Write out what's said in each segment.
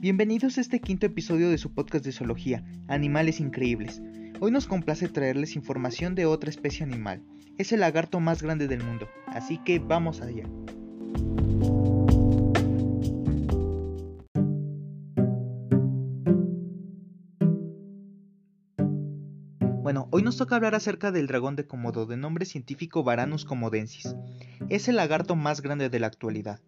Bienvenidos a este quinto episodio de su podcast de zoología, Animales Increíbles. Hoy nos complace traerles información de otra especie animal. Es el lagarto más grande del mundo, así que vamos allá. Bueno, hoy nos toca hablar acerca del dragón de Komodo, de nombre científico Varanus comodensis. Es el lagarto más grande de la actualidad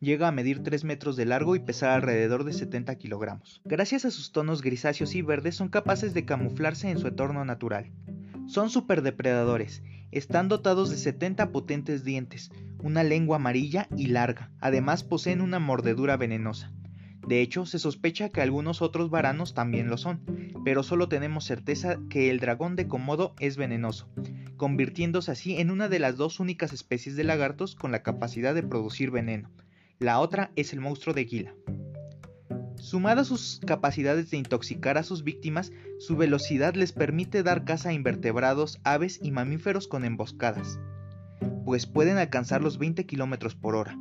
llega a medir 3 metros de largo y pesar alrededor de 70 kilogramos. Gracias a sus tonos grisáceos y verdes son capaces de camuflarse en su entorno natural. Son superdepredadores, están dotados de 70 potentes dientes, una lengua amarilla y larga, además poseen una mordedura venenosa. De hecho, se sospecha que algunos otros varanos también lo son, pero solo tenemos certeza que el dragón de Komodo es venenoso, convirtiéndose así en una de las dos únicas especies de lagartos con la capacidad de producir veneno, la otra es el monstruo de Gila. Sumada a sus capacidades de intoxicar a sus víctimas, su velocidad les permite dar caza a invertebrados, aves y mamíferos con emboscadas, pues pueden alcanzar los 20 km por hora.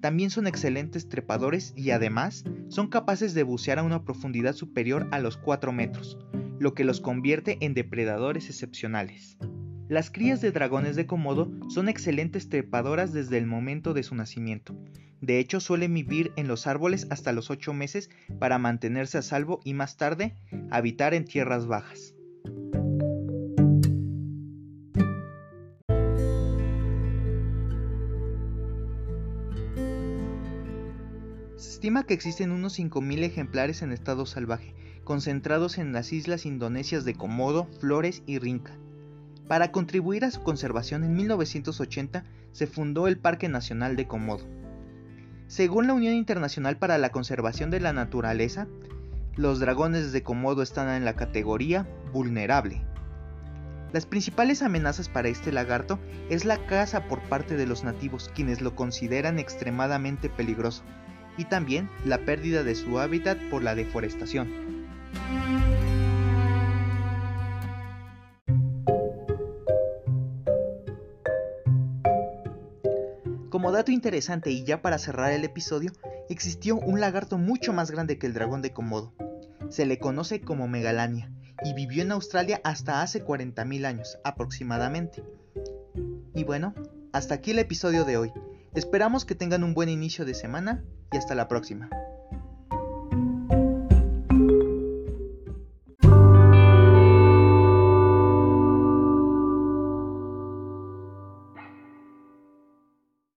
También son excelentes trepadores y además son capaces de bucear a una profundidad superior a los 4 metros, lo que los convierte en depredadores excepcionales. Las crías de dragones de Komodo son excelentes trepadoras desde el momento de su nacimiento. De hecho, suelen vivir en los árboles hasta los 8 meses para mantenerse a salvo y más tarde habitar en tierras bajas. Se estima que existen unos 5.000 ejemplares en estado salvaje, concentrados en las islas indonesias de Komodo, Flores y Rinca. Para contribuir a su conservación en 1980 se fundó el Parque Nacional de Komodo. Según la Unión Internacional para la Conservación de la Naturaleza, los dragones de Komodo están en la categoría vulnerable. Las principales amenazas para este lagarto es la caza por parte de los nativos, quienes lo consideran extremadamente peligroso, y también la pérdida de su hábitat por la deforestación. Como dato interesante y ya para cerrar el episodio, existió un lagarto mucho más grande que el dragón de Komodo. Se le conoce como Megalania y vivió en Australia hasta hace 40.000 años aproximadamente. Y bueno, hasta aquí el episodio de hoy. Esperamos que tengan un buen inicio de semana y hasta la próxima.